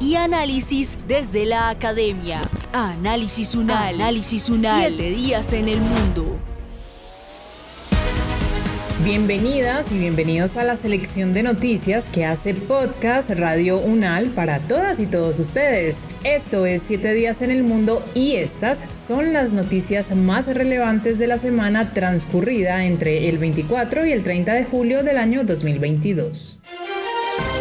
y análisis desde la academia. Análisis Unal. Análisis Unal. Siete días en el mundo. Bienvenidas y bienvenidos a la selección de noticias que hace Podcast Radio Unal para todas y todos ustedes. Esto es 7 días en el mundo y estas son las noticias más relevantes de la semana transcurrida entre el 24 y el 30 de julio del año 2022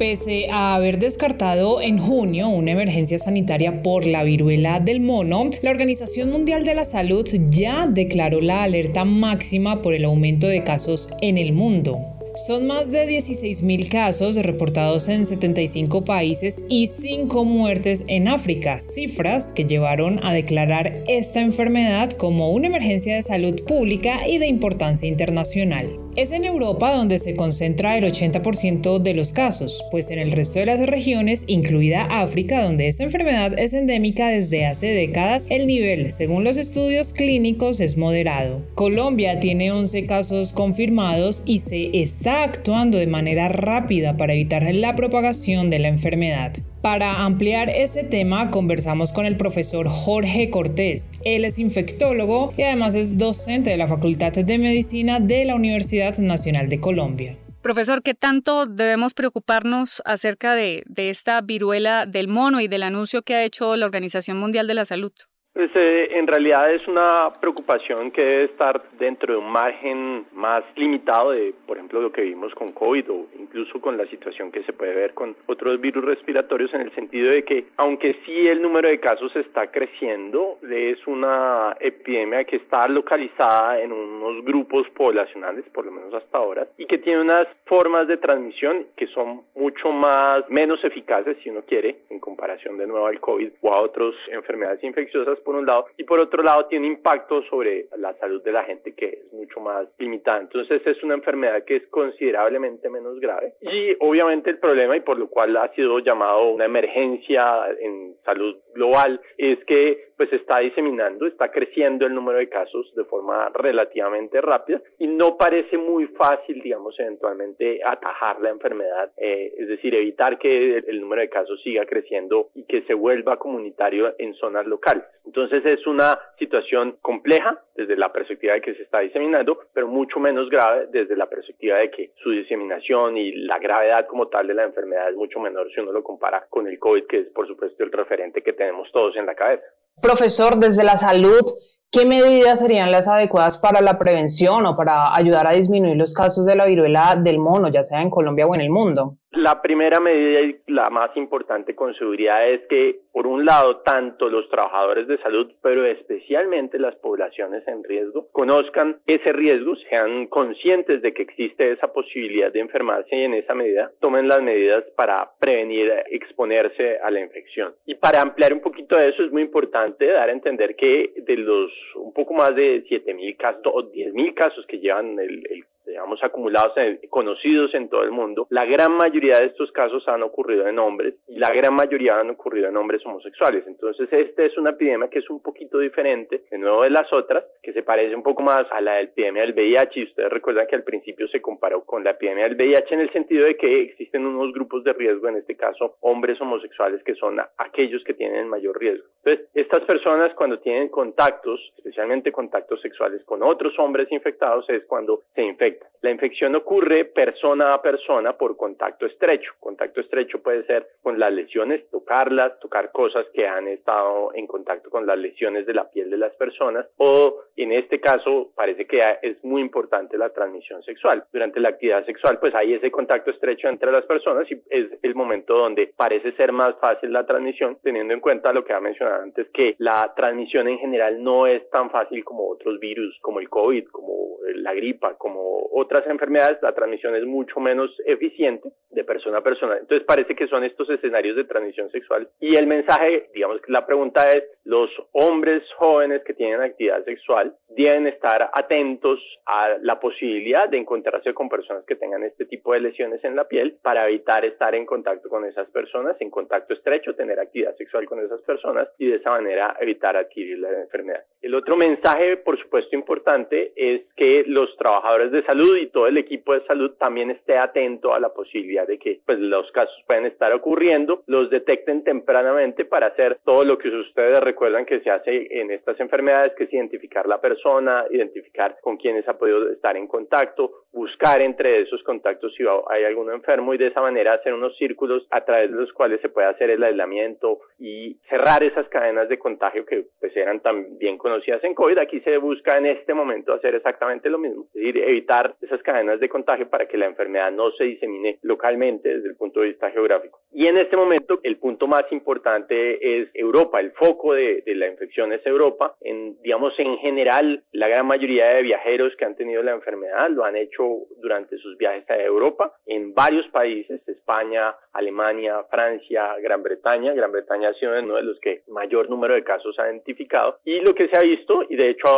Pese a haber descartado en junio una emergencia sanitaria por la viruela del mono, la Organización Mundial de la Salud ya declaró la alerta máxima por el aumento de casos en el mundo. Son más de 16.000 casos reportados en 75 países y 5 muertes en África, cifras que llevaron a declarar esta enfermedad como una emergencia de salud pública y de importancia internacional. Es en Europa donde se concentra el 80% de los casos, pues en el resto de las regiones, incluida África, donde esta enfermedad es endémica desde hace décadas, el nivel, según los estudios clínicos, es moderado. Colombia tiene 11 casos confirmados y se está actuando de manera rápida para evitar la propagación de la enfermedad. Para ampliar este tema conversamos con el profesor Jorge Cortés. Él es infectólogo y además es docente de la Facultad de Medicina de la Universidad Nacional de Colombia. Profesor, ¿qué tanto debemos preocuparnos acerca de, de esta viruela del mono y del anuncio que ha hecho la Organización Mundial de la Salud? Pues eh, en realidad es una preocupación que debe estar dentro de un margen más limitado de, por ejemplo, lo que vimos con COVID o incluso con la situación que se puede ver con otros virus respiratorios en el sentido de que, aunque sí el número de casos está creciendo, es una epidemia que está localizada en unos grupos poblacionales, por lo menos hasta ahora, y que tiene unas formas de transmisión que son mucho más, menos eficaces, si uno quiere, en comparación de nuevo al COVID o a otras enfermedades infecciosas por un lado, y por otro lado tiene impacto sobre la salud de la gente que es mucho más limitada. Entonces es una enfermedad que es considerablemente menos grave. Y obviamente el problema, y por lo cual ha sido llamado una emergencia en salud global, es que pues está diseminando, está creciendo el número de casos de forma relativamente rápida y no parece muy fácil, digamos, eventualmente atajar la enfermedad, eh, es decir, evitar que el número de casos siga creciendo y que se vuelva comunitario en zonas locales. Entonces es una situación compleja desde la perspectiva de que se está diseminando, pero mucho menos grave desde la perspectiva de que su diseminación y la gravedad como tal de la enfermedad es mucho menor si uno lo compara con el COVID, que es por supuesto el referente que tenemos todos en la cabeza. Profesor, desde la salud, ¿qué medidas serían las adecuadas para la prevención o para ayudar a disminuir los casos de la viruela del mono, ya sea en Colombia o en el mundo? La primera medida y la más importante con seguridad es que, por un lado, tanto los trabajadores de salud, pero especialmente las poblaciones en riesgo, conozcan ese riesgo, sean conscientes de que existe esa posibilidad de enfermarse y en esa medida tomen las medidas para prevenir exponerse a la infección. Y para ampliar un poquito de eso es muy importante dar a entender que de los un poco más de 7.000 casos o 10.000 casos que llevan el, el digamos, acumulados, conocidos en todo el mundo, la gran mayoría de estos casos han ocurrido en hombres y la gran mayoría han ocurrido en hombres homosexuales. Entonces, esta es una epidemia que es un poquito diferente, de nuevo de las otras, que se parece un poco más a la epidemia del VIH. Y ustedes recuerdan que al principio se comparó con la epidemia del VIH en el sentido de que existen unos grupos de riesgo, en este caso hombres homosexuales, que son aquellos que tienen mayor riesgo. Entonces, estas personas cuando tienen contactos, especialmente contactos sexuales con otros hombres infectados, es cuando se infectan La infección ocurre persona a persona por contacto estrecho. Contacto estrecho puede ser con las lesiones, tocarlas, tocar cosas que han estado en contacto con las lesiones de la piel de las personas o en este caso parece que es muy importante la transmisión sexual. Durante la actividad sexual pues hay ese contacto estrecho entre las personas y es el momento donde parece ser más fácil la transmisión teniendo en cuenta lo que ha mencionado antes que la transmisión en general no es tan fácil como otros virus como el COVID, como la gripa, como otras enfermedades, la transmisión es mucho menos eficiente de persona a persona. Entonces parece que son estos escenarios de transmisión sexual. Y el mensaje, digamos que la pregunta es, los hombres jóvenes que tienen actividad sexual deben estar atentos a la posibilidad de encontrarse con personas que tengan este tipo de lesiones en la piel para evitar estar en contacto con esas personas, en contacto estrecho, tener actividad sexual con esas personas y de esa manera evitar adquirir la enfermedad. El otro mensaje, por supuesto, importante es que los trabajadores de salud y todo el equipo de salud también esté atento a la posibilidad de que pues, los casos pueden estar ocurriendo, los detecten tempranamente para hacer todo lo que ustedes recuerdan que se hace en estas enfermedades, que es identificar la persona, identificar con quienes ha podido estar en contacto, buscar entre esos contactos si hay algún enfermo y de esa manera hacer unos círculos a través de los cuales se puede hacer el aislamiento y cerrar esas cadenas de contagio que pues eran tan bien conocidas en COVID. Aquí se busca en este momento hacer exactamente lo mismo, es decir, evitar esas cadenas de contagio para que la enfermedad no se disemine localmente desde el punto de vista geográfico. Y en este momento el punto más importante es Europa, el foco de, de la infección es Europa. En, digamos, en general, la gran mayoría de viajeros que han tenido la enfermedad lo han hecho durante sus viajes a Europa, en varios países, España, Alemania, Francia, Gran Bretaña. Gran Bretaña ha sido uno de los que mayor número de casos ha identificado. Y lo que se ha visto, y de hecho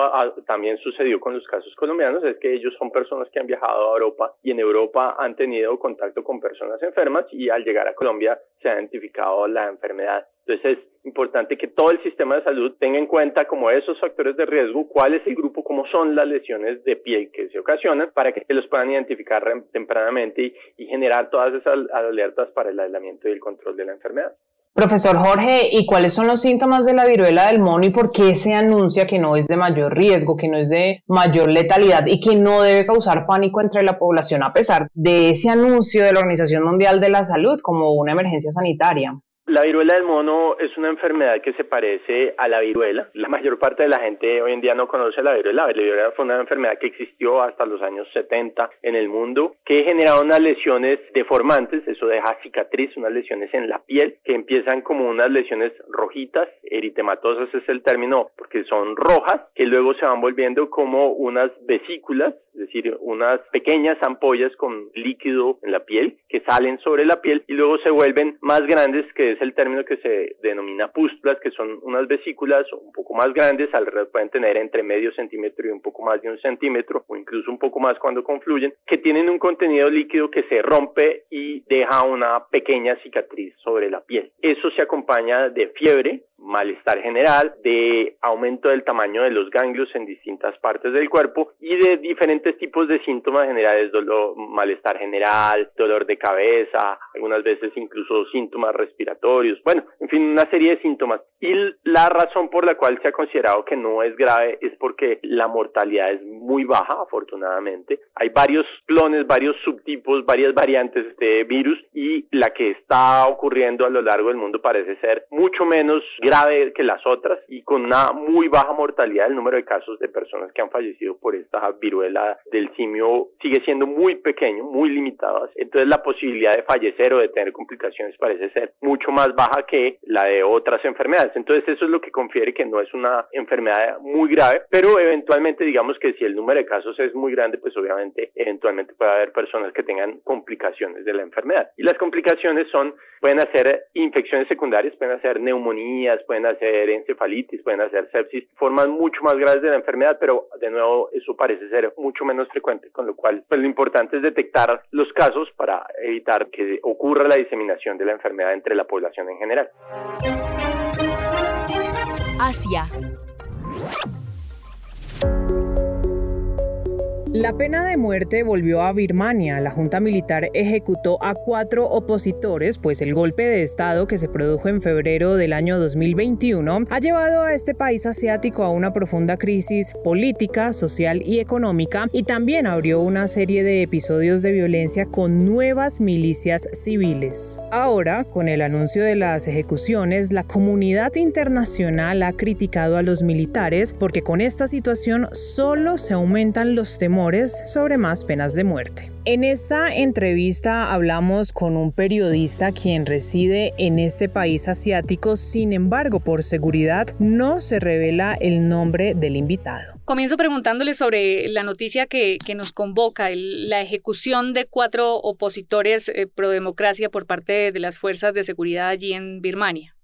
también sucedió con los casos colombianos, es que ellos son personas que han viajado a Europa y en Europa han tenido contacto con personas enfermas y al llegar a Colombia se ha identificado la enfermedad. Entonces es importante que todo el sistema de salud tenga en cuenta como esos factores de riesgo, cuál es el grupo, cómo son las lesiones de piel que se ocasionan para que los puedan identificar tempranamente y, generar todas esas alertas para el aislamiento y el control de la enfermedad. Profesor Jorge, ¿y cuáles son los síntomas de la viruela del mono y por qué se anuncia que no es de mayor riesgo, que no es de mayor letalidad y que no debe causar pánico entre la población a pesar de ese anuncio de la Organización Mundial de la Salud como una emergencia sanitaria? La viruela del mono es una enfermedad que se parece a la viruela. La mayor parte de la gente hoy en día no conoce la viruela. La viruela fue una enfermedad que existió hasta los años 70 en el mundo, que generaba unas lesiones deformantes, eso deja cicatriz, unas lesiones en la piel, que empiezan como unas lesiones rojitas, eritematosas es el término, porque son rojas, que luego se van volviendo como unas vesículas, es decir, unas pequeñas ampollas con líquido en la piel, que salen sobre la piel y luego se vuelven más grandes que es el término que se denomina pústulas, que son unas vesículas un poco más grandes, alrededor pueden tener entre medio centímetro y un poco más de un centímetro, o incluso un poco más cuando confluyen, que tienen un contenido líquido que se rompe y deja una pequeña cicatriz sobre la piel. Eso se acompaña de fiebre, malestar general, de aumento del tamaño de los ganglios en distintas partes del cuerpo y de diferentes tipos de síntomas generales, dolor, malestar general, dolor de cabeza, algunas veces incluso síntomas respiratorios, bueno, en fin, una serie de síntomas. Y la razón por la cual se ha considerado que no es grave es porque la mortalidad es muy baja, afortunadamente. Hay varios clones, varios subtipos, varias variantes de este virus y la que está ocurriendo a lo largo del mundo parece ser mucho menos grave grave que las otras y con una muy baja mortalidad. El número de casos de personas que han fallecido por esta viruela del simio sigue siendo muy pequeño, muy limitado. Entonces la posibilidad de fallecer o de tener complicaciones parece ser mucho más baja que la de otras enfermedades. Entonces eso es lo que confiere que no es una enfermedad muy grave, pero eventualmente digamos que si el número de casos es muy grande, pues obviamente eventualmente puede haber personas que tengan complicaciones de la enfermedad. Y las complicaciones son, pueden hacer infecciones secundarias, pueden hacer neumonías, pueden hacer encefalitis, pueden hacer sepsis, formas mucho más graves de la enfermedad, pero de nuevo eso parece ser mucho menos frecuente, con lo cual pues lo importante es detectar los casos para evitar que ocurra la diseminación de la enfermedad entre la población en general. Asia. La pena de muerte volvió a Birmania. La Junta Militar ejecutó a cuatro opositores, pues el golpe de Estado que se produjo en febrero del año 2021 ha llevado a este país asiático a una profunda crisis política, social y económica y también abrió una serie de episodios de violencia con nuevas milicias civiles. Ahora, con el anuncio de las ejecuciones, la comunidad internacional ha criticado a los militares porque con esta situación solo se aumentan los temores sobre más penas de muerte. En esta entrevista hablamos con un periodista quien reside en este país asiático, sin embargo, por seguridad no se revela el nombre del invitado. Comienzo preguntándole sobre la noticia que, nos convoca, la ejecución de cuatro opositores eh, pro democracia por parte de las fuerzas de seguridad allí en Birmania.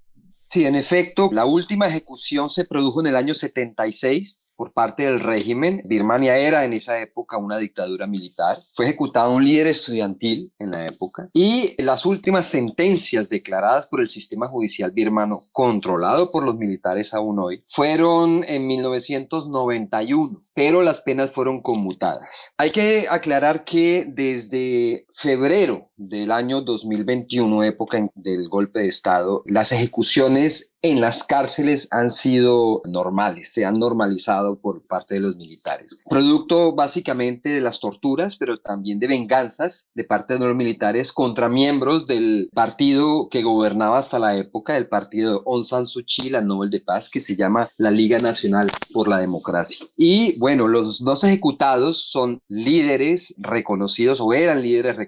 Sí, en efecto, la última ejecución se produjo en el año 76 por parte del régimen. Birmania era en esa época una dictadura militar. Fue ejecutado un líder estudiantil en la época. Y las últimas sentencias declaradas por el sistema judicial birmano, controlado por los militares aún hoy, fueron en 1991, pero las penas fueron conmutadas. Hay que aclarar que desde febrero del año 2021, época del golpe de Estado, las ejecuciones en las cárceles han sido normales, se han normalizado por parte de los militares. Producto básicamente de las torturas, pero también de venganzas de parte de los militares contra miembros del partido que gobernaba hasta la época, el partido Aung San Suu la Nobel de Paz, que se llama la Liga Nacional por la Democracia. Y bueno, los dos ejecutados son líderes reconocidos o eran líderes reconocidos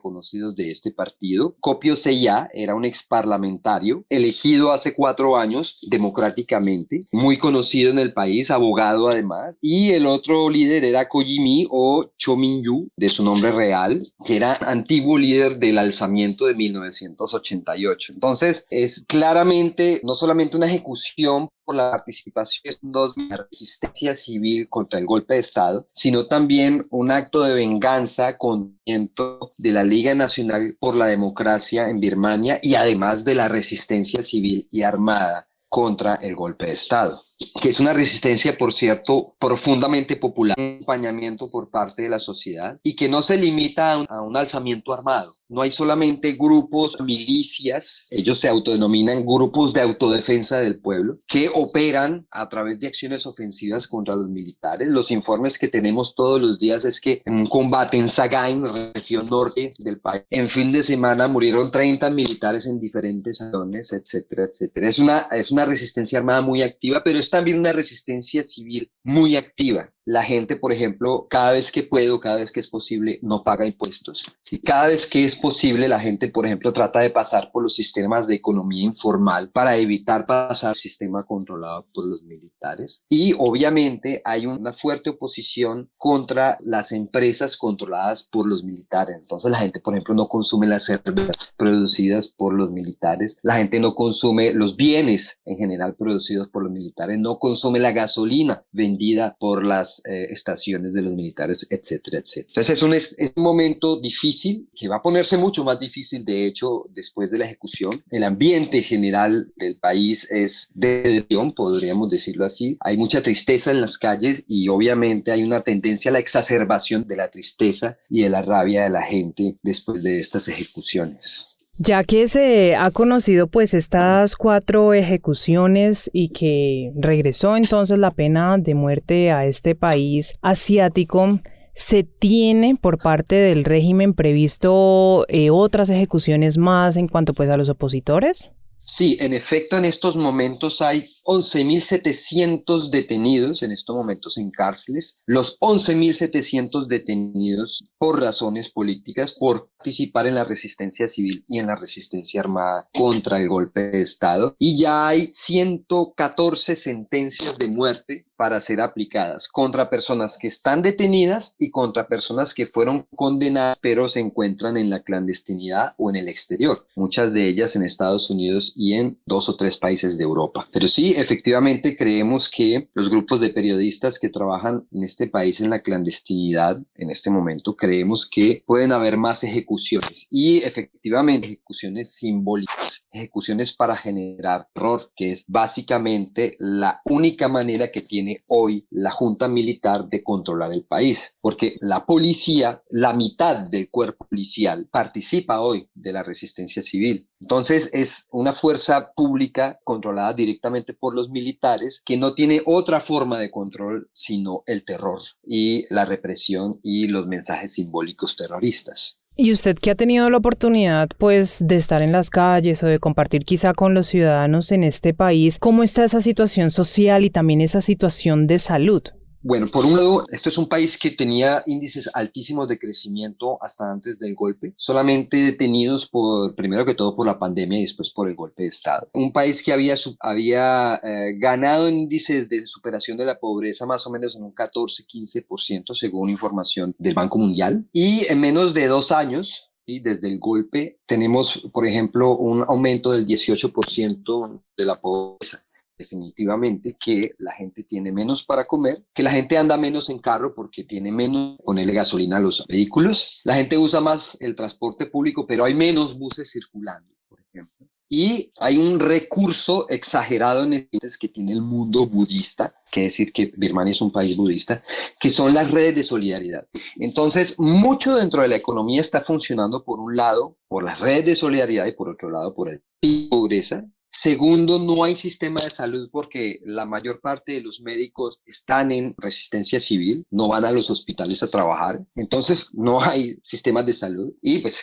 de este partido. Copio Seya era un ex parlamentario elegido hace cuatro años democráticamente, muy conocido en el país, abogado además, y el otro líder era Kojimi o Cho Min-yu, de su nombre real, que era antiguo líder del alzamiento de 1988. Entonces, es claramente no solamente una ejecución la participación de la resistencia civil contra el golpe de Estado, sino también un acto de venganza con de la Liga Nacional por la Democracia en Birmania y además de la resistencia civil y armada contra el golpe de Estado que es una resistencia, por cierto, profundamente popular, un acompañamiento por parte de la sociedad y que no se limita a un, alzamiento armado. No hay solamente grupos, milicias, ellos se autodenominan grupos de autodefensa del pueblo, que operan a través de acciones ofensivas contra los militares. Los informes que tenemos todos los días es que en un combate en Sagain, región norte del país, en fin de semana murieron 30 militares en diferentes zonas, etcétera, etcétera. Es una, es una resistencia armada muy activa, pero es también una resistencia civil muy activa. La gente, por ejemplo, cada vez que puede cada vez que es posible, no paga impuestos. Si cada vez que es posible, la gente, por ejemplo, trata de pasar por los sistemas de economía informal para evitar pasar al sistema controlado por los militares. Y obviamente hay una fuerte oposición contra las empresas controladas por los militares. Entonces la gente, por ejemplo, no consume las cervezas producidas por los militares. La gente no consume los bienes en general producidos por los militares no consume la gasolina vendida por las eh, estaciones de los militares, etcétera, etcétera. Entonces es un, es un momento difícil que va a ponerse mucho más difícil, de hecho, después de la ejecución. El ambiente general del país es de podríamos decirlo así. Hay mucha tristeza en las calles y obviamente hay una tendencia a la exacerbación de la tristeza y de la rabia de la gente después de estas ejecuciones. Ya que se ha conocido pues estas cuatro ejecuciones y que regresó entonces la pena de muerte a este país asiático, ¿se tiene por parte del régimen previsto eh, otras ejecuciones más en cuanto pues a los opositores? Sí, en efecto, en estos momentos hay 11.700 detenidos en estos momentos en cárceles. Los 11.700 detenidos por razones políticas, por participar en la resistencia civil y en la resistencia armada contra el golpe de Estado. Y ya hay 114 sentencias de muerte para ser aplicadas contra personas que están detenidas y contra personas que fueron condenadas pero se encuentran en la clandestinidad o en el exterior, muchas de ellas en Estados Unidos y en dos o tres países de Europa. Pero sí, efectivamente creemos que los grupos de periodistas que trabajan en este país en la clandestinidad, en este momento, creemos que pueden haber más ejecuciones y efectivamente ejecuciones simbólicas, ejecuciones para generar terror, que es básicamente la única manera que tiene hoy la Junta Militar de controlar el país, porque la policía, la mitad del cuerpo policial participa hoy de la resistencia civil. Entonces es una fuerza pública controlada directamente por los militares que no tiene otra forma de control sino el terror y la represión y los mensajes simbólicos terroristas. Y usted que ha tenido la oportunidad pues de estar en las calles o de compartir quizá con los ciudadanos en este país, ¿cómo está esa situación social y también esa situación de salud? Bueno, por un lado, esto es un país que tenía índices altísimos de crecimiento hasta antes del golpe, solamente detenidos por, primero que todo, por la pandemia y después por el golpe de Estado. Un país que había, había eh, ganado índices de superación de la pobreza más o menos en un 14-15% según información del Banco Mundial. Y en menos de dos años, desde el golpe tenemos, por ejemplo, un aumento del 18% de la pobreza definitivamente que la gente tiene menos para comer, que la gente anda menos en carro porque tiene menos ponerle gasolina a los vehículos, la gente usa más el transporte público, pero hay menos buses circulando, por ejemplo. Y hay un recurso exagerado en el que tiene el mundo budista, que decir que Birmania es un país budista, que son las redes de solidaridad. Entonces, mucho dentro de la economía está funcionando por un lado por las redes de solidaridad y por otro lado por el pobreza, Segundo, no hay sistema de salud porque la mayor parte de los médicos están en resistencia civil, no van a los hospitales a trabajar, entonces no hay sistemas de salud y pues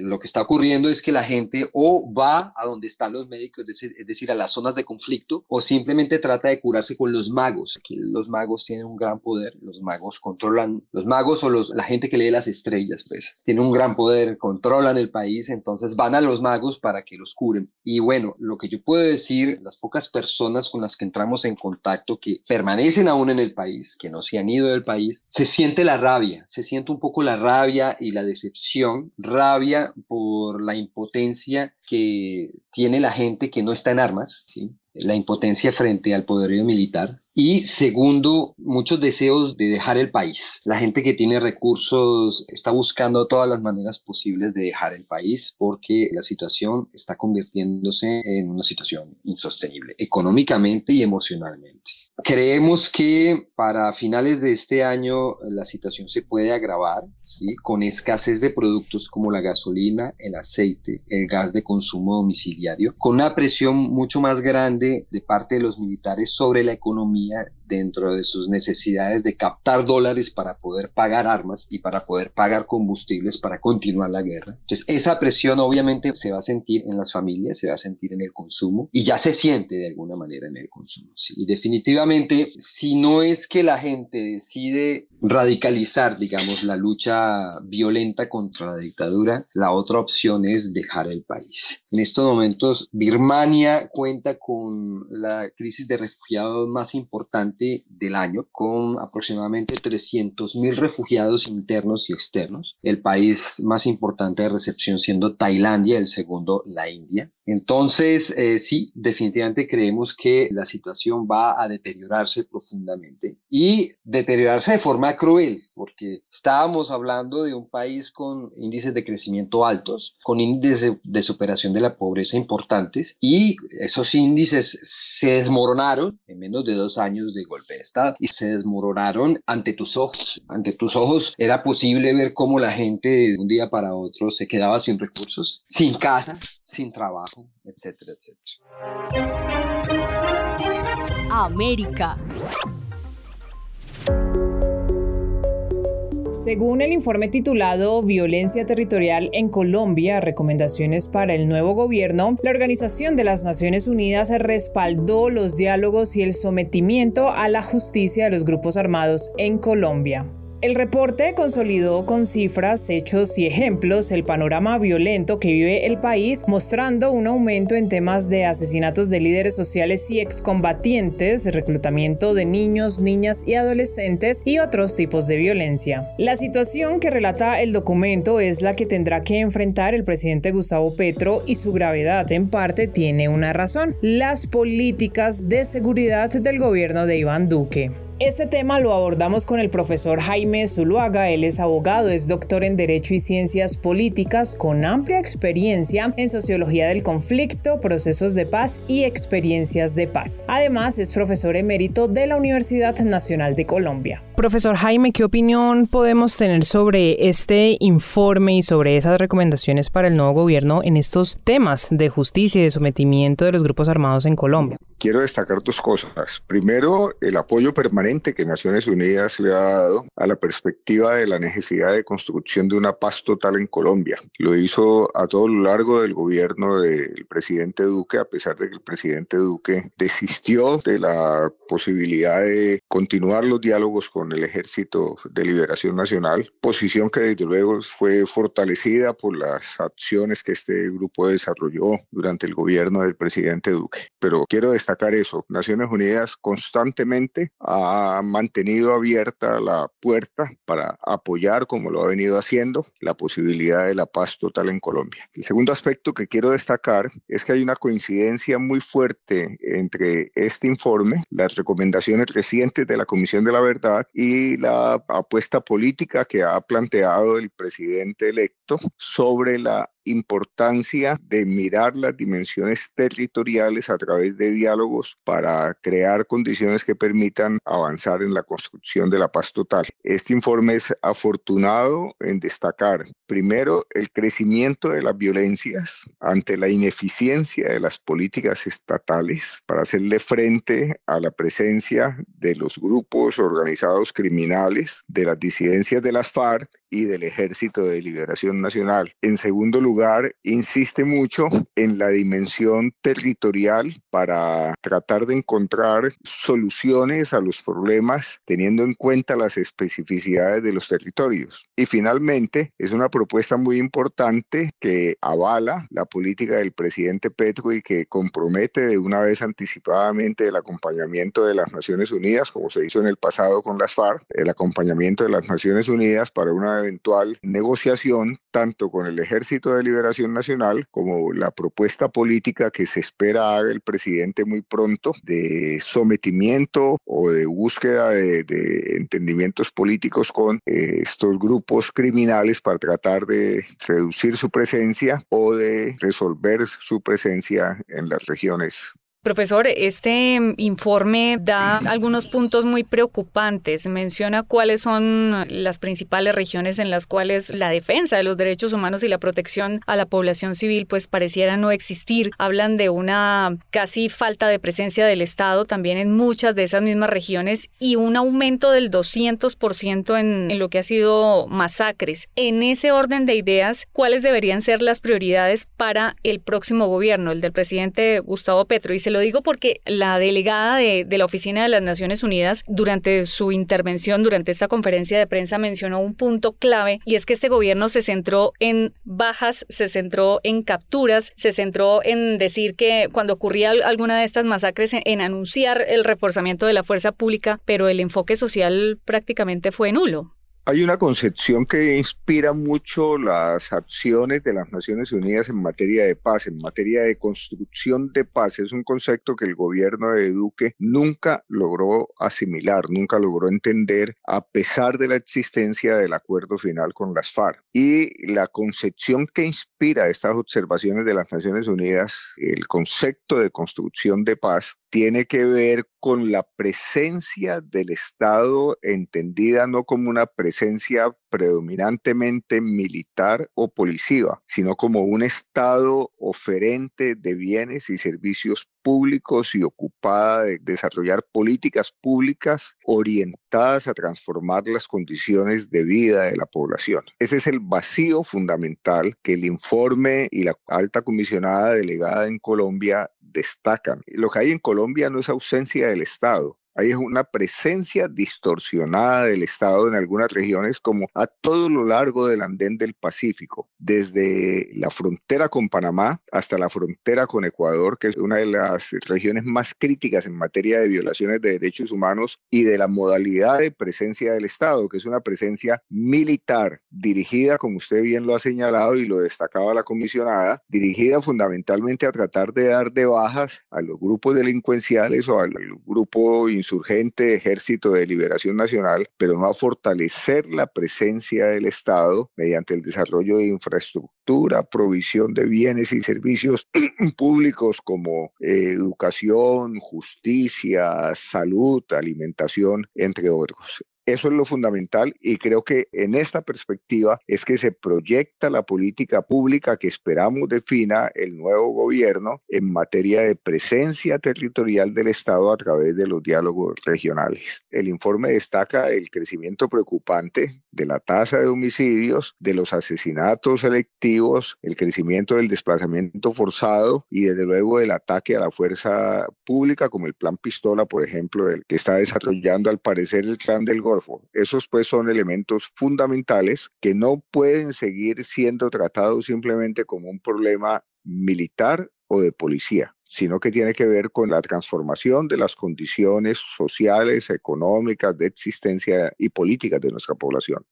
lo que está ocurriendo es que la gente o va a donde están los médicos, es decir, a las zonas de conflicto, o simplemente trata de curarse con los magos. Aquí los magos tienen un gran poder, los magos controlan, los magos o los, la gente que lee las estrellas, pues tienen un gran poder, controlan el país, entonces van a los magos para que los curen. Y bueno, lo que yo puedo decir, las pocas personas con las que entramos en contacto que permanecen aún en el país, que no se han ido del país, se siente la rabia, se siente un poco la rabia y la decepción, rabia por la impotencia que tiene la gente que no está en armas, ¿sí? la impotencia frente al poderío militar. Y segundo, muchos deseos de dejar el país. La gente que tiene recursos está buscando todas las maneras posibles de dejar el país porque la situación está convirtiéndose en una situación insostenible, económicamente y emocionalmente. Creemos que para finales de este año la situación se puede agravar, ¿sí? con escasez de productos como la gasolina, el aceite, el gas de consumo domiciliario, con una presión mucho más grande de parte de los militares sobre la economía dentro de sus necesidades de captar dólares para poder pagar armas y para poder pagar combustibles para continuar la guerra. Entonces, esa presión obviamente se va a sentir en las familias, se va a sentir en el consumo y ya se siente de alguna manera en el consumo. ¿sí? Y definitivamente, si no es que la gente decide radicalizar, digamos, la lucha violenta contra la dictadura, la otra opción es dejar el país. En estos momentos, Birmania cuenta con la crisis de refugiados más importante del año, con aproximadamente 300.000 refugiados internos y externos. El país más importante de recepción siendo Tailandia, el segundo la India. Entonces, eh, sí, definitivamente creemos que la situación va a deteriorarse profundamente y deteriorarse de forma cruel, porque estábamos hablando de un país con índices de crecimiento altos, con índices de, superación de la pobreza importantes y esos índices se desmoronaron en menos de dos años de golpe de Estado y se desmoronaron ante tus ojos. Ante tus ojos era posible ver cómo la gente de un día para otro se quedaba sin recursos, sin casa, sin trabajo, etcétera, etcétera. América. Según el informe titulado Violencia Territorial en Colombia, recomendaciones para el nuevo gobierno, la Organización de las Naciones Unidas respaldó los diálogos y el sometimiento a la justicia de los grupos armados en Colombia. El reporte consolidó con cifras, hechos y ejemplos el panorama violento que vive el país, mostrando un aumento en temas de asesinatos de líderes sociales y excombatientes, reclutamiento de niños, niñas y adolescentes y otros tipos de violencia. La situación que relata el documento es la que tendrá que enfrentar el presidente Gustavo Petro y su gravedad en parte tiene una razón, las políticas de seguridad del gobierno de Iván Duque. Este tema lo abordamos con el profesor Jaime Zuluaga. Él es abogado, es doctor en Derecho y Ciencias Políticas con amplia experiencia en sociología del conflicto, procesos de paz y experiencias de paz. Además, es profesor emérito de la Universidad Nacional de Colombia. Profesor Jaime, ¿qué opinión podemos tener sobre este informe y sobre esas recomendaciones para el nuevo gobierno en estos temas de justicia y de sometimiento de los grupos armados en Colombia? quiero destacar dos cosas. Primero, el apoyo permanente que Naciones Unidas le ha dado a la perspectiva de la necesidad de construcción de una paz total en Colombia. Lo hizo a todo lo largo del gobierno del presidente Duque, a pesar de que el presidente Duque desistió de la posibilidad de continuar los diálogos con el Ejército de Liberación Nacional, posición que desde luego fue fortalecida por las acciones que este grupo desarrolló durante el gobierno del presidente Duque. Pero quiero destacar eso. Naciones Unidas constantemente ha mantenido abierta la puerta para apoyar, como lo ha venido haciendo, la posibilidad de la paz total en Colombia. El segundo aspecto que quiero destacar es que hay una coincidencia muy fuerte entre este informe, las recomendaciones recientes de la Comisión de la Verdad y la apuesta política que ha planteado el presidente electo sobre la importancia de mirar las dimensiones territoriales a través de diálogos para crear condiciones que permitan avanzar en la construcción de la paz total. Este informe es afortunado en destacar, primero, el crecimiento de las violencias ante la ineficiencia de las políticas estatales para hacerle frente a la presencia de los grupos organizados criminales, de las disidencias de las FARC y del Ejército de Liberación Nacional. En segundo lugar, insiste mucho en la dimensión territorial para tratar de encontrar soluciones a los problemas teniendo en cuenta las especificidades de los territorios. Y finalmente, es una propuesta muy importante que avala la política del presidente Petro y que compromete de una vez anticipadamente el acompañamiento de las Naciones Unidas, como se hizo en el pasado con las FARC, el acompañamiento de las Naciones Unidas para una eventual negociación tanto con el Ejército de Liberación Nacional como la propuesta política que se espera haga el presidente muy pronto de sometimiento o de búsqueda de, entendimientos políticos con eh, estos grupos criminales para tratar de reducir su presencia o de resolver su presencia en las regiones Profesor, este informe da algunos puntos muy preocupantes. Menciona cuáles son las principales regiones en las cuales la defensa de los derechos humanos y la protección a la población civil pues pareciera no existir. Hablan de una casi falta de presencia del Estado también en muchas de esas mismas regiones y un aumento del 200% en, en lo que ha sido masacres. En ese orden de ideas, ¿cuáles deberían ser las prioridades para el próximo gobierno, el del presidente Gustavo Petro? Y se lo digo porque la delegada de, la Oficina de las Naciones Unidas, durante su intervención, durante esta conferencia de prensa, mencionó un punto clave y es que este gobierno se centró en bajas, se centró en capturas, se centró en decir que cuando ocurría alguna de estas masacres, en anunciar el reforzamiento de la fuerza pública, pero el enfoque social prácticamente fue nulo. Hay una concepción que inspira mucho las acciones de las Naciones Unidas en materia de paz, en materia de construcción de paz. Es un concepto que el gobierno de Duque nunca logró asimilar, nunca logró entender, a pesar de la existencia del acuerdo final con las FARC. Y la concepción que inspira estas observaciones de las Naciones Unidas, el concepto de construcción de paz, tiene que ver con la presencia del Estado entendida no como una presencia predominantemente militar o policía, sino como un Estado oferente de bienes y servicios públicos y ocupada de desarrollar políticas públicas orientadas a transformar las condiciones de vida de la población. Ese es el vacío fundamental que el informe y la alta comisionada delegada en Colombia destacan. Lo que hay en Colombia no es ausencia del Estado, Hay una presencia distorsionada del Estado en algunas regiones como a todo lo largo del andén del Pacífico, desde la frontera con Panamá hasta la frontera con Ecuador, que es una de las regiones más críticas en materia de violaciones de derechos humanos y de la modalidad de presencia del Estado, que es una presencia militar dirigida, como usted bien lo ha señalado y lo destacaba la comisionada, dirigida fundamentalmente a tratar de dar de bajas a los grupos delincuenciales o al grupo insurgente Ejército de Liberación Nacional, pero no a fortalecer la presencia del Estado mediante el desarrollo de infraestructura, provisión de bienes y servicios públicos como eh, educación, justicia, salud, alimentación, entre otros. Eso es lo fundamental y creo que en esta perspectiva es que se proyecta la política pública que esperamos defina el nuevo gobierno en materia de presencia territorial del Estado a través de los diálogos regionales. El informe destaca el crecimiento preocupante de la tasa de homicidios, de los asesinatos selectivos, el crecimiento del desplazamiento forzado y desde luego el ataque a la fuerza pública como el plan pistola, por ejemplo, el que está desarrollando al parecer el clan del Esos pues son elementos fundamentales que no pueden seguir siendo tratados simplemente como un problema militar o de policía sino que tiene que ver con la transformación de las condiciones sociales, económicas, de existencia y políticas de nuestra población.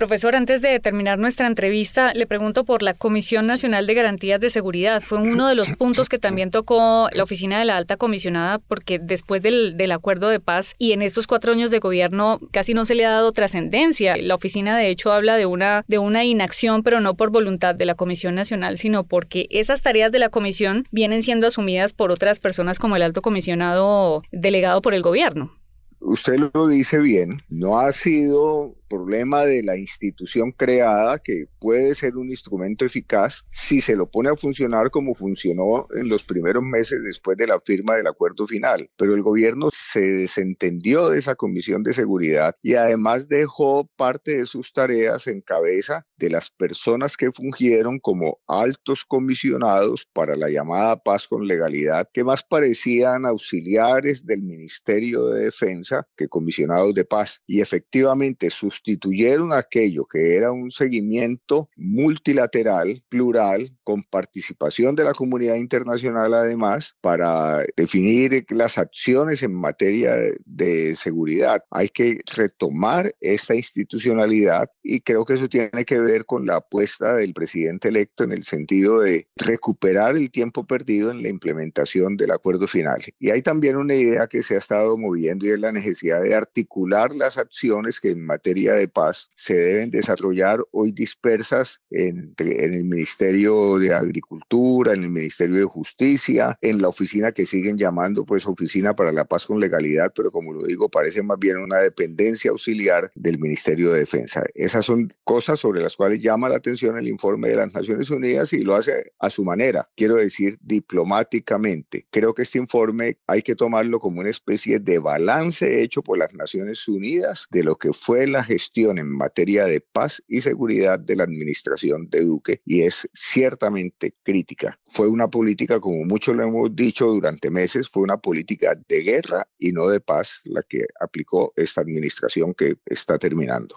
Profesor, antes de terminar nuestra entrevista, le pregunto por la Comisión Nacional de Garantías de Seguridad. Fue uno de los puntos que también tocó la oficina de la alta comisionada porque después del, acuerdo de paz y en estos cuatro años de gobierno casi no se le ha dado trascendencia. La oficina de hecho habla de una, de una inacción, pero no por voluntad de la Comisión Nacional, sino porque esas tareas de la comisión vienen siendo asumidas por otras personas como el alto comisionado delegado por el gobierno. Usted lo dice bien, no ha sido problema de la institución creada que puede ser un instrumento eficaz si se lo pone a funcionar como funcionó en los primeros meses después de la firma del acuerdo final. Pero el gobierno se desentendió de esa comisión de seguridad y además dejó parte de sus tareas en cabeza de las personas que fungieron como altos comisionados para la llamada paz con legalidad, que más parecían auxiliares del Ministerio de Defensa que comisionados de paz. Y efectivamente sus sustituyeron aquello que era un seguimiento multilateral, plural, con participación de la comunidad internacional además, para definir las acciones en materia de seguridad. Hay que retomar esta institucionalidad y creo que eso tiene que ver con la apuesta del presidente electo en el sentido de recuperar el tiempo perdido en la implementación del acuerdo final. Y hay también una idea que se ha estado moviendo y es la necesidad de articular las acciones que en materia de paz se deben desarrollar hoy dispersas en, en el Ministerio de Agricultura, en el Ministerio de Justicia, en la oficina que siguen llamando pues Oficina para la Paz con Legalidad, pero como lo digo, parece más bien una dependencia auxiliar del Ministerio de Defensa. Esas son cosas sobre las cuales llama la atención el informe de las Naciones Unidas y lo hace a su manera, quiero decir diplomáticamente. Creo que este informe hay que tomarlo como una especie de balance hecho por las Naciones Unidas de lo que fue la gestión en materia de paz y seguridad de la administración de Duque y es ciertamente crítica. Fue una política, como muchos lo hemos dicho durante meses, fue una política de guerra y no de paz la que aplicó esta administración que está terminando.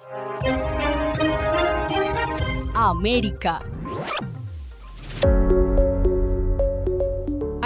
América.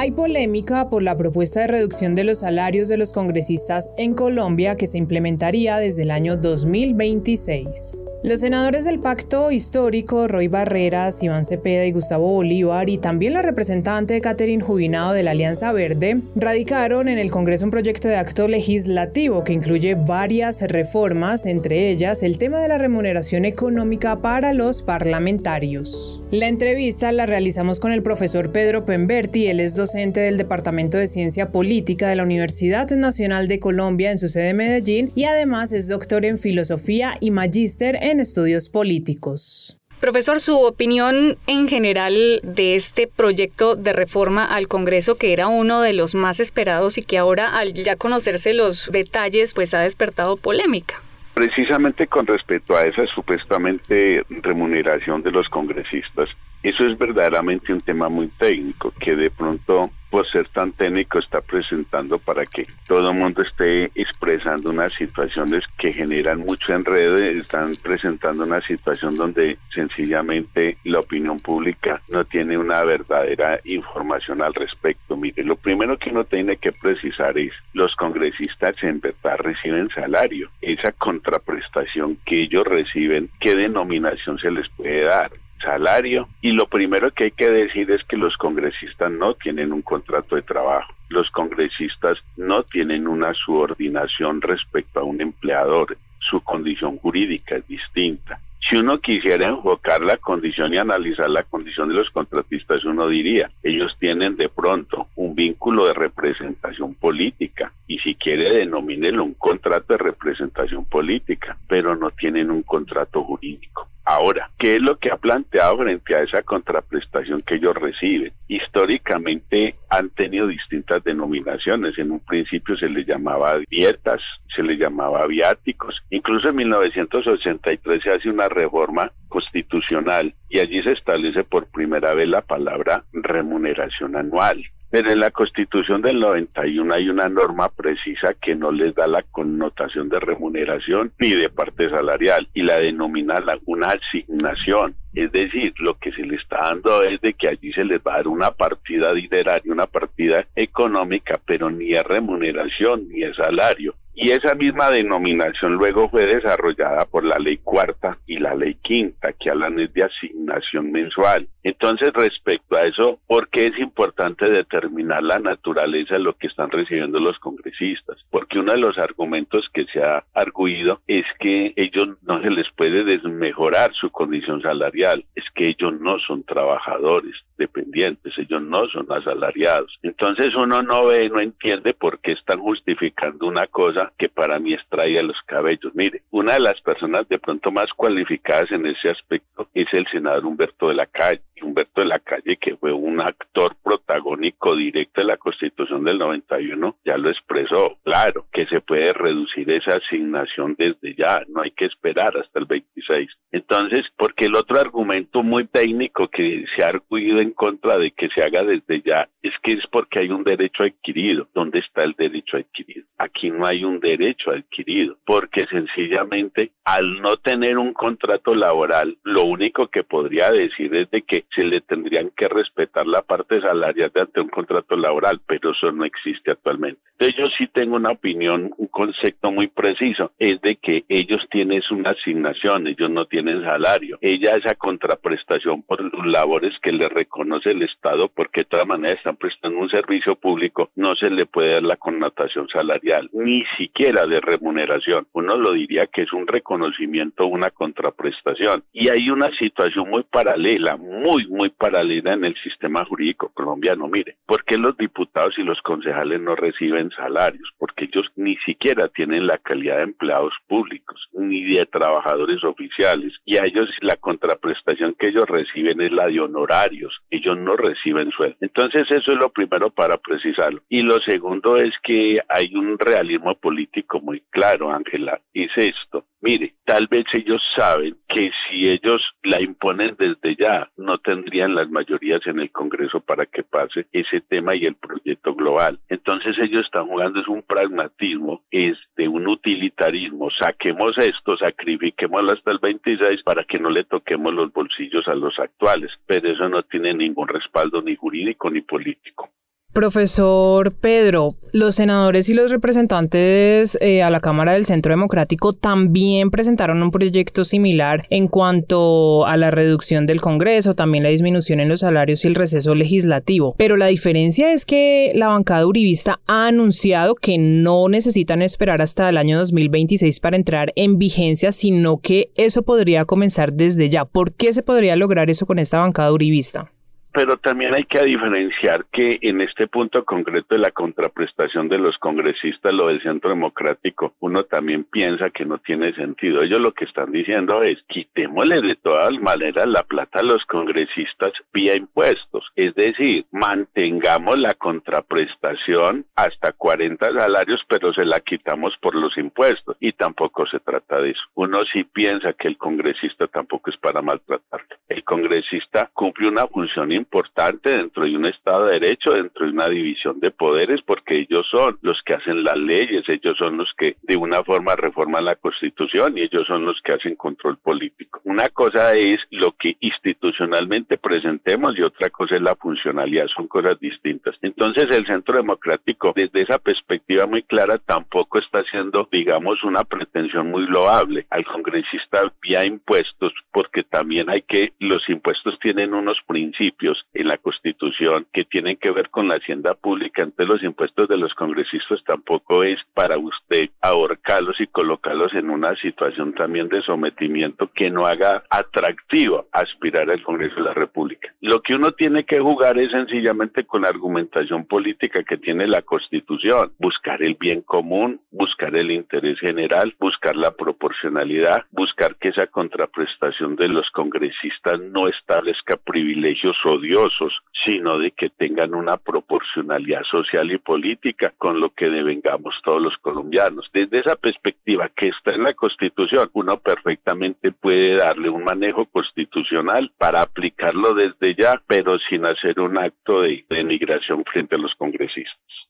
Hay polémica por la propuesta de reducción de los salarios de los congresistas en Colombia que se implementaría desde el año 2026. Los senadores del pacto histórico, Roy Barreras, Iván Cepeda y Gustavo Bolívar, y también la representante Catherine Jubinado de la Alianza Verde, radicaron en el Congreso un proyecto de acto legislativo que incluye varias reformas, entre ellas el tema de la remuneración económica para los parlamentarios. La entrevista la realizamos con el profesor Pedro Pemberti, él es docente del Departamento de Ciencia Política de la Universidad Nacional de Colombia en su sede de Medellín y además es doctor en filosofía y magíster en en estudios políticos. Profesor, su opinión en general de este proyecto de reforma al Congreso, que era uno de los más esperados y que ahora, al ya conocerse los detalles, pues ha despertado polémica. Precisamente con respecto a esa supuestamente remuneración de los congresistas, Eso es verdaderamente un tema muy técnico que de pronto por ser tan técnico está presentando para que todo el mundo esté expresando unas situaciones que generan mucho enredo, están presentando una situación donde sencillamente la opinión pública no tiene una verdadera información al respecto. Mire, lo primero que uno tiene que precisar es los congresistas en verdad reciben salario. Esa contraprestación que ellos reciben, ¿qué denominación se les puede dar? Salario y lo primero que hay que decir es que los congresistas no tienen un contrato de trabajo. Los congresistas no tienen una subordinación respecto a un empleador. Su condición jurídica es distinta. Si uno quisiera enfocar la condición y analizar la condición de los contratistas, uno diría, ellos tienen de pronto un vínculo de representación política y si quiere denomínelo un contrato de representación política, pero no tienen un contrato jurídico. Ahora, ¿qué es lo que ha planteado frente a esa contraprestación que ellos reciben? Históricamente han tenido distintas denominaciones. En un principio se les llamaba dietas, se les llamaba viáticos. Incluso en 1983 se hace una reforma constitucional y allí se establece por primera vez la palabra remuneración anual. Pero en la Constitución del 91 hay una norma precisa que no les da la connotación de remuneración ni de parte salarial y la denomina una asignación. Es decir, lo que se le está dando es de que allí se les va a dar una partida dineraria, una partida económica, pero ni es remuneración ni es salario. Y esa misma denominación luego fue desarrollada por la ley cuarta y la ley quinta, que hablan de asignación mensual. Entonces, respecto a eso, ¿por qué es importante determinar la naturaleza de lo que están recibiendo los congresistas? Porque uno de los argumentos que se ha arguido es que ellos no se les puede desmejorar su condición salarial, es que ellos no son trabajadores dependientes, ellos no son asalariados. Entonces uno no ve, no entiende por qué están justificando una cosa que para mí extraía los cabellos. Mire, una de las personas de pronto más cualificadas en ese aspecto es el senador Humberto de la Calle. Humberto de la Calle, que fue un actor protagónico directo de la Constitución del 91, ya lo expresó. Claro que se puede reducir esa asignación desde ya, no hay que esperar hasta el 26. Entonces, porque el otro argumento muy técnico que se ha arguido en contra de que se haga desde ya es que es porque hay un derecho adquirido. ¿Dónde está el derecho adquirido? Aquí no hay un derecho adquirido, porque sencillamente al no tener un contrato laboral, lo único que podría decir es de que se le tendrían que respetar la parte salarial de ante un contrato laboral, pero eso no existe actualmente. Entonces yo sí tengo una opinión, un concepto muy preciso, es de que ellos tienen una asignación, ellos no tienen salario. Ella esa contraprestación por labores que le reconoce el Estado, porque de todas maneras están prestando un servicio público, no se le puede dar la connotación salarial, ni siquiera de remuneración. Uno lo diría que es un reconocimiento, una contraprestación. Y hay una situación muy paralela, muy, muy paralela en el sistema jurídico colombiano. Mire, ¿por qué los diputados y los concejales no reciben salarios? Porque ellos ni siquiera tienen la calidad de empleados públicos, ni de trabajadores oficiales. Y a ellos la contraprestación que ellos reciben es la de honorarios. Ellos no reciben sueldo. Entonces eso es lo primero para precisarlo. Y lo segundo es que hay un realismo político muy claro, Ángela, es esto. Mire, tal vez ellos saben que si ellos la imponen desde ya, no tendrían las mayorías en el Congreso para que pase ese tema y el proyecto global. Entonces ellos están jugando es un pragmatismo, es de un utilitarismo. Saquemos esto, sacrifiquémoslo hasta el 26 para que no le toquemos los bolsillos a los actuales. Pero eso no tiene ningún respaldo ni jurídico ni político. Profesor Pedro, los senadores y los representantes eh, a la Cámara del Centro Democrático también presentaron un proyecto similar en cuanto a la reducción del Congreso, también la disminución en los salarios y el receso legislativo. Pero la diferencia es que la bancada uribista ha anunciado que no necesitan esperar hasta el año 2026 para entrar en vigencia, sino que eso podría comenzar desde ya. ¿Por qué se podría lograr eso con esta bancada uribista? Pero también hay que diferenciar que en este punto concreto de la contraprestación de los congresistas, lo del Centro Democrático, uno también piensa que no tiene sentido. Ellos lo que están diciendo es quitémosle de todas maneras la plata a los congresistas vía impuestos, es decir, mantengamos la contraprestación hasta 40 salarios, pero se la quitamos por los impuestos y tampoco se trata de eso. Uno sí piensa que el congresista tampoco es para maltratarlo. El congresista cumple una función importante dentro de un Estado de Derecho, dentro de una división de poderes, porque ellos son los que hacen las leyes, ellos son los que de una forma reforman la Constitución y ellos son los que hacen control político. Una cosa es lo que institucionalmente presentemos y otra cosa es la funcionalidad, son cosas distintas. Entonces el Centro Democrático, desde esa perspectiva muy clara, tampoco está haciendo, digamos, una pretensión muy loable al congresista vía impuestos, porque también hay que, los impuestos tienen unos principios en la Constitución que tienen que ver con la hacienda pública, entonces los impuestos de los congresistas tampoco es para usted ahorcarlos y colocarlos en una situación también de sometimiento que no haga atractivo aspirar al Congreso de la República. Lo que uno tiene que jugar es sencillamente con la argumentación política que tiene la Constitución, buscar el bien común, buscar el interés general, buscar la proporcionalidad, buscar que esa contraprestación de los congresistas no establezca privilegios odiosos, sino de que tengan una proporcionalidad social y política con lo que devengamos todos los colombianos. Desde esa perspectiva que está en la Constitución, uno perfectamente puede darle un manejo constitucional para aplicarlo desde ya, pero sin hacer un acto de denigración frente a los congresistas.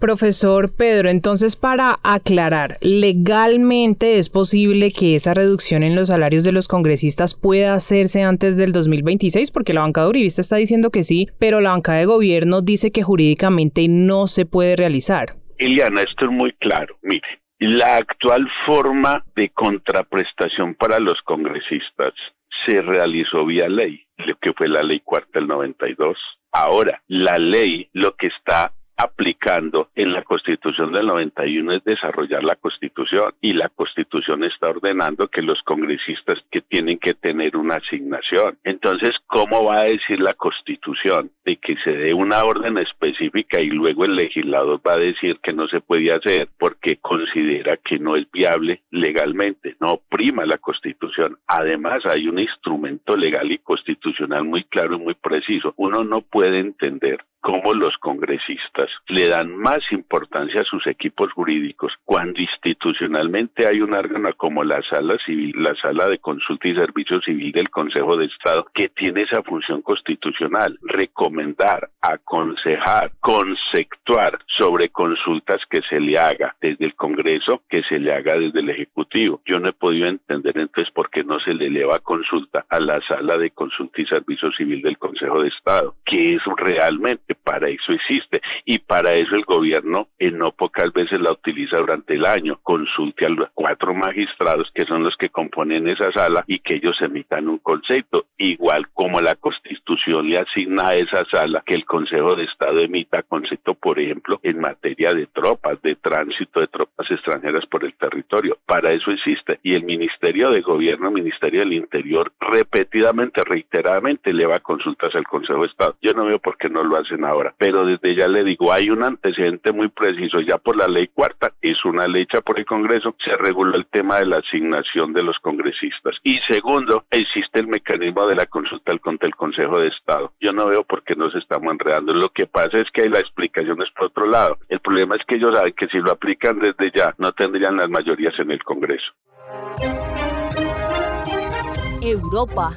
Profesor Pedro, entonces para aclarar, ¿legalmente es posible que esa reducción en los salarios de los congresistas pueda hacerse antes del 2026? Porque la bancada uribista está diciendo que sí, pero la bancada de gobierno dice que jurídicamente no se puede realizar. Iliana, esto es muy claro. Mire, la actual forma de contraprestación para los congresistas se realizó vía ley, lo que fue la ley cuarta del 92. Ahora, la ley lo que está aplicando en la Constitución del 91 es desarrollar la Constitución y la Constitución está ordenando que los congresistas que tienen que tener una asignación. Entonces, ¿cómo va a decir la Constitución de que se dé una orden específica y luego el legislador va a decir que no se puede hacer porque considera que no es viable legalmente? No prima la Constitución. Además, hay un instrumento legal y constitucional muy claro y muy preciso. Uno no puede entender cómo los congresistas le dan más importancia a sus equipos jurídicos cuando institucionalmente hay un órgano como la sala civil, la sala de consulta y servicio civil del Consejo de Estado que tiene esa función constitucional, recomendar, aconsejar, conceptuar sobre consultas que se le haga desde el Congreso, que se le haga desde el Ejecutivo. Yo no he podido entender entonces por qué no se le eleva consulta a la sala de consulta y servicio civil del Consejo de Estado, que es realmente para eso existe y para eso el gobierno en no pocas veces la utiliza durante el año. Consulte a los cuatro magistrados que son los que componen esa sala y que ellos emitan un concepto, igual como la constitución le asigna a esa sala que el Consejo de Estado emita concepto, por ejemplo, en materia de tropas, de tránsito de tropas extranjeras por el territorio. Para eso existe y el Ministerio de Gobierno, Ministerio del Interior, repetidamente, reiteradamente le va a consultas al Consejo de Estado. Yo no veo por qué no lo hacen ahora. Pero desde ya le digo, hay un antecedente muy preciso, ya por la ley cuarta, es una ley hecha por el Congreso, se reguló el tema de la asignación de los congresistas. Y segundo, existe el mecanismo de la consulta contra el Consejo de Estado. Yo no veo por qué nos estamos enredando. Lo que pasa es que la explicación es por otro lado. El problema es que ellos saben que si lo aplican desde ya, no tendrían las mayorías en el Congreso. Europa.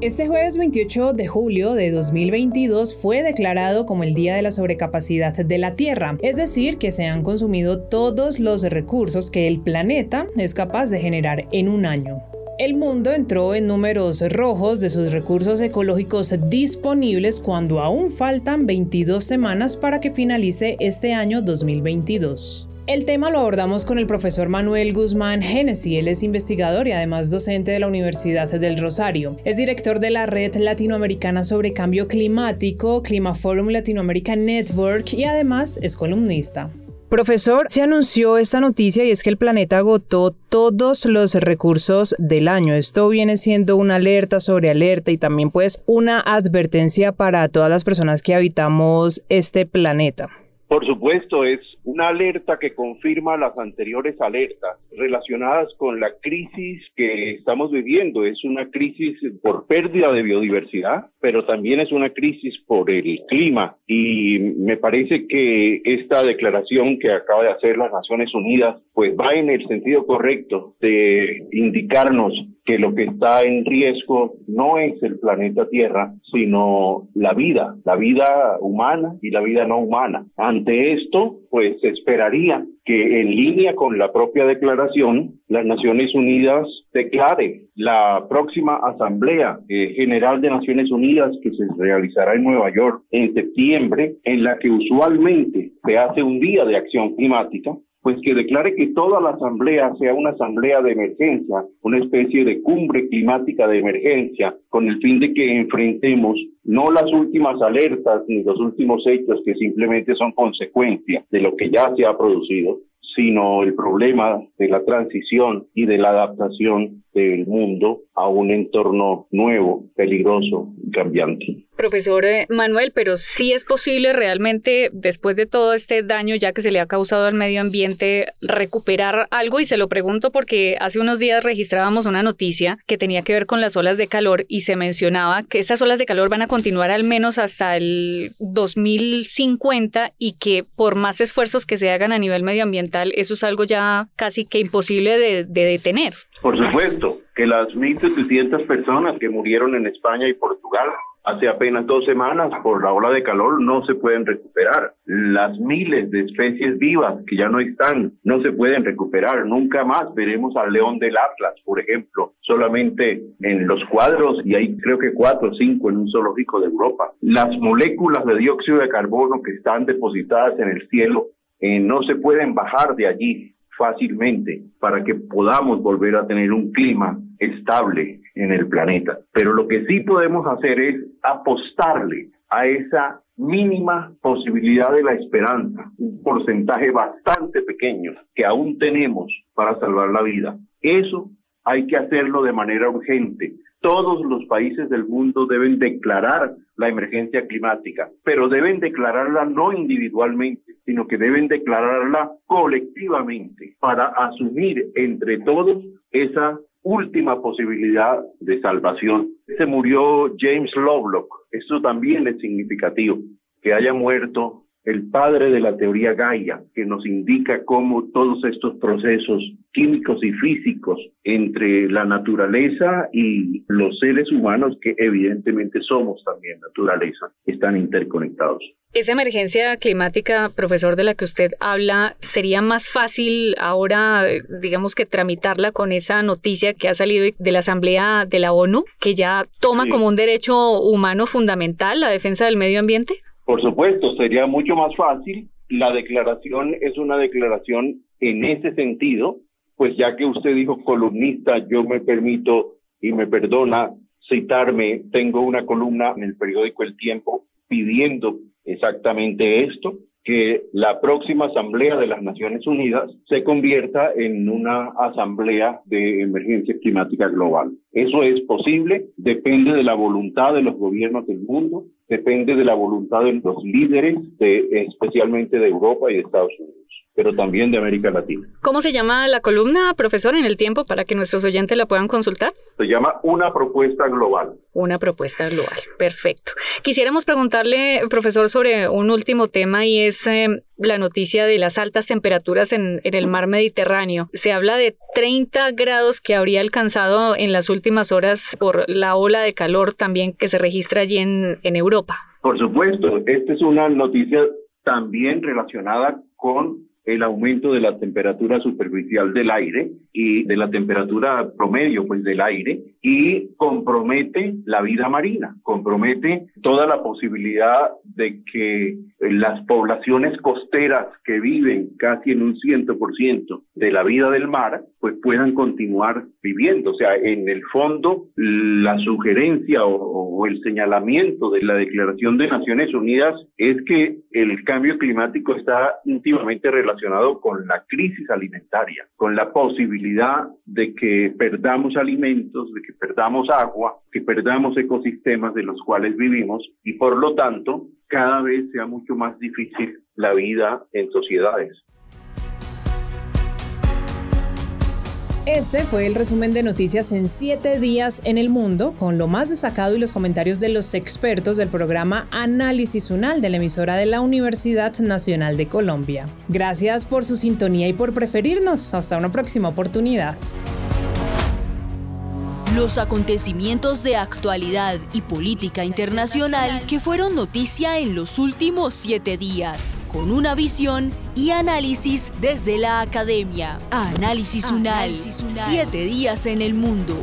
Este jueves 28 de julio de 2022 fue declarado como el Día de la Sobrecapacidad de la Tierra, es decir, que se han consumido todos los recursos que el planeta es capaz de generar en un año. El mundo entró en números rojos de sus recursos ecológicos disponibles cuando aún faltan 22 semanas para que finalice este año 2022. El tema lo abordamos con el profesor Manuel Guzmán Hennessy. Él es investigador y además docente de la Universidad del Rosario. Es director de la Red Latinoamericana sobre Cambio Climático, Climaforum Latinoamerica Network y además es columnista. Profesor, se anunció esta noticia y es que el planeta agotó todos los recursos del año. Esto viene siendo una alerta sobre alerta y también pues una advertencia para todas las personas que habitamos este planeta. Por supuesto, es una alerta que confirma las anteriores alertas relacionadas con la crisis que estamos viviendo. Es una crisis por pérdida de biodiversidad, pero también es una crisis por el clima. Y me parece que esta declaración que acaba de hacer las Naciones Unidas, pues va en el sentido correcto de indicarnos que lo que está en riesgo no es el planeta Tierra, sino la vida, la vida humana y la vida no humana. Ante esto, pues se esperaría que en línea con la propia declaración, las Naciones Unidas declare la próxima Asamblea eh, General de Naciones Unidas que se realizará en Nueva York en septiembre, en la que usualmente se hace un día de acción climática, pues que declare que toda la asamblea sea una asamblea de emergencia, una especie de cumbre climática de emergencia, con el fin de que enfrentemos no las últimas alertas ni los últimos hechos que simplemente son consecuencia de lo que ya se ha producido, sino el problema de la transición y de la adaptación del mundo a un entorno nuevo, peligroso y cambiante. Profesor eh, Manuel, pero sí es posible realmente, después de todo este daño ya que se le ha causado al medio ambiente, recuperar algo. Y se lo pregunto porque hace unos días registrábamos una noticia que tenía que ver con las olas de calor y se mencionaba que estas olas de calor van a continuar al menos hasta el 2050 y que por más esfuerzos que se hagan a nivel medioambiental, eso es algo ya casi que imposible de, de detener. Por supuesto, que las 1.700 personas que murieron en España y Portugal hace apenas dos semanas por la ola de calor no se pueden recuperar. Las miles de especies vivas que ya no están no se pueden recuperar. Nunca más veremos al león del Atlas, por ejemplo, solamente en los cuadros y hay creo que cuatro o cinco en un zoológico de Europa. Las moléculas de dióxido de carbono que están depositadas en el cielo eh, no se pueden bajar de allí fácilmente para que podamos volver a tener un clima estable en el planeta. Pero lo que sí podemos hacer es apostarle a esa mínima posibilidad de la esperanza, un porcentaje bastante pequeño que aún tenemos para salvar la vida. Eso hay que hacerlo de manera urgente. Todos los países del mundo deben declarar la emergencia climática, pero deben declararla no individualmente, sino que deben declararla colectivamente para asumir entre todos esa última posibilidad de salvación. Se murió James Lovelock. Esto también es significativo, que haya muerto el padre de la teoría Gaia, que nos indica cómo todos estos procesos químicos y físicos entre la naturaleza y los seres humanos, que evidentemente somos también naturaleza, están interconectados. Esa emergencia climática, profesor, de la que usted habla, ¿sería más fácil ahora, digamos que tramitarla con esa noticia que ha salido de la Asamblea de la ONU, que ya toma como un derecho humano fundamental la defensa del medio ambiente? Por supuesto, sería mucho más fácil. La declaración es una declaración en ese sentido, pues ya que usted dijo columnista, yo me permito y me perdona citarme, tengo una columna en el periódico El Tiempo pidiendo exactamente esto, que la próxima Asamblea de las Naciones Unidas se convierta en una Asamblea de Emergencia Climática Global. Eso es posible, depende de la voluntad de los gobiernos del mundo, depende de la voluntad de los líderes, de, especialmente de Europa y de Estados Unidos pero también de América Latina. ¿Cómo se llama la columna, profesor, en el tiempo para que nuestros oyentes la puedan consultar? Se llama Una propuesta global. Una propuesta global, perfecto. Quisiéramos preguntarle, profesor, sobre un último tema y es eh, la noticia de las altas temperaturas en, el mar Mediterráneo. Se habla de 30 grados que habría alcanzado en las últimas horas por la ola de calor también que se registra allí en, en Europa. Por supuesto, esta es una noticia también relacionada con el aumento de la temperatura superficial del aire y de la temperatura promedio pues del aire y compromete la vida marina, compromete toda la posibilidad de que las poblaciones costeras que viven casi en un ciento por ciento de la vida del mar pues puedan continuar viviendo. O sea, en el fondo la sugerencia o, o el señalamiento de la Declaración de Naciones Unidas es que el cambio climático está íntimamente relacionado con la crisis alimentaria, con la posibilidad de que perdamos alimentos, de que perdamos agua, que perdamos ecosistemas de los cuales vivimos y por lo tanto cada vez sea mucho más difícil la vida en sociedades. Este fue el resumen de noticias en siete días en el mundo, con lo más destacado y los comentarios de los expertos del programa Análisis Unal de la emisora de la Universidad Nacional de Colombia. Gracias por su sintonía y por preferirnos. Hasta una próxima oportunidad. Los acontecimientos de actualidad y política internacional que fueron noticia en los últimos siete días, con una visión y análisis desde la academia. Análisis UNAL, siete días en el mundo.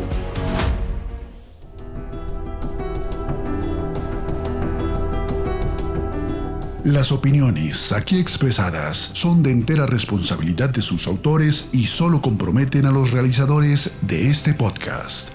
Las opiniones aquí expresadas son de entera responsabilidad de sus autores y solo comprometen a los realizadores de este podcast